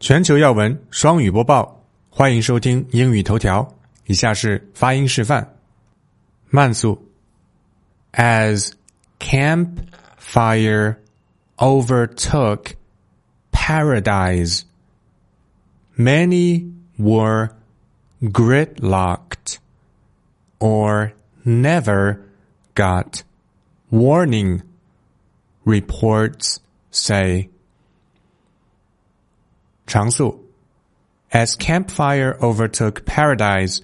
全球要闻双语播报，欢迎收听英语头条。以下是发音示范：慢速，as Camp Fire overtook paradise, many were gridlocked or never got warning. Reports say. Changsu, As Camp Fire overtook Paradise,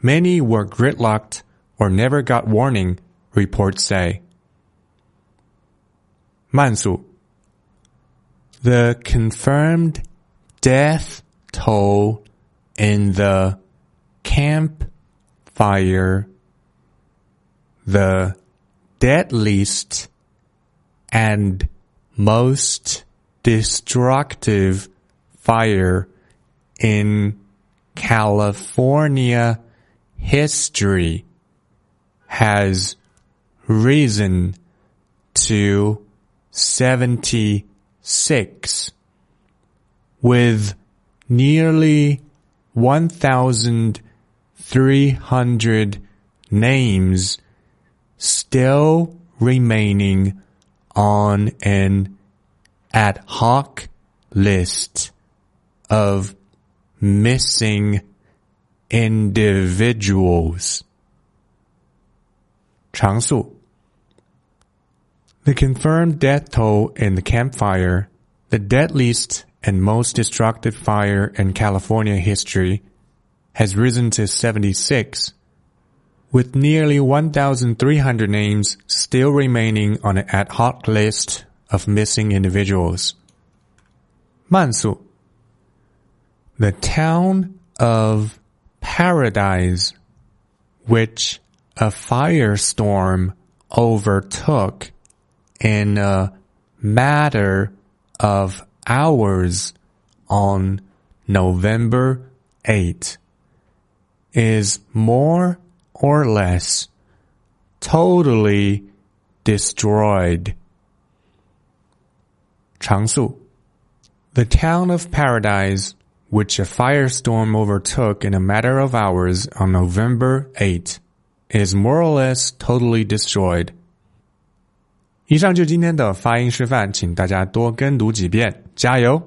many were gridlocked or never got warning, reports say. Mansu. The confirmed death toll in the Camp Fire, the deadliest and most destructive fire in California history has risen to 76 with nearly 1,300 names still remaining on an ad hoc list of missing individuals. 常数. The confirmed death toll in the Camp Fire, the deadliest and most destructive fire in California history, has risen to 76, with nearly 1,300 names still remaining on an ad hoc list of missing individuals. 慢速 the town of Paradise, which a firestorm overtook in a matter of hours on November 8, is more or less totally destroyed. 常速 The town of Paradise, which a firestorm overtook in a matter of hours on November 8, is more or less totally destroyed. 以上就是今天的发音示范，请大家多跟读几遍，加油！